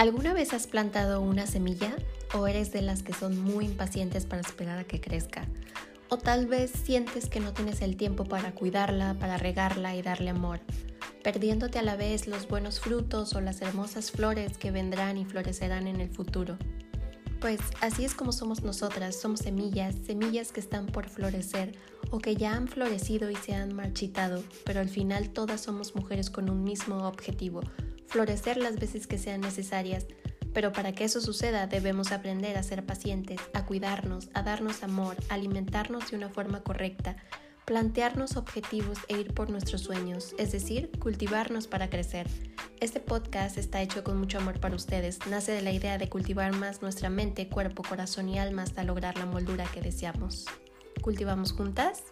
¿Alguna vez has plantado una semilla o eres de las que son muy impacientes para esperar a que crezca? O tal vez sientes que no tienes el tiempo para cuidarla, para regarla y darle amor, perdiéndote a la vez los buenos frutos o las hermosas flores que vendrán y florecerán en el futuro. Pues así es como somos nosotras, somos semillas, semillas que están por florecer o que ya han florecido y se han marchitado, pero al final todas somos mujeres con un mismo objetivo, florecer las veces que sean necesarias, pero para que eso suceda debemos aprender a ser pacientes, a cuidarnos, a darnos amor, a alimentarnos de una forma correcta, plantearnos objetivos e ir por nuestros sueños, es decir, cultivarnos para crecer. Este podcast está hecho con mucho amor para ustedes, nace de la idea de cultivar más nuestra mente, cuerpo, corazón y alma hasta lograr la moldura que deseamos. ¿Cultivamos juntas?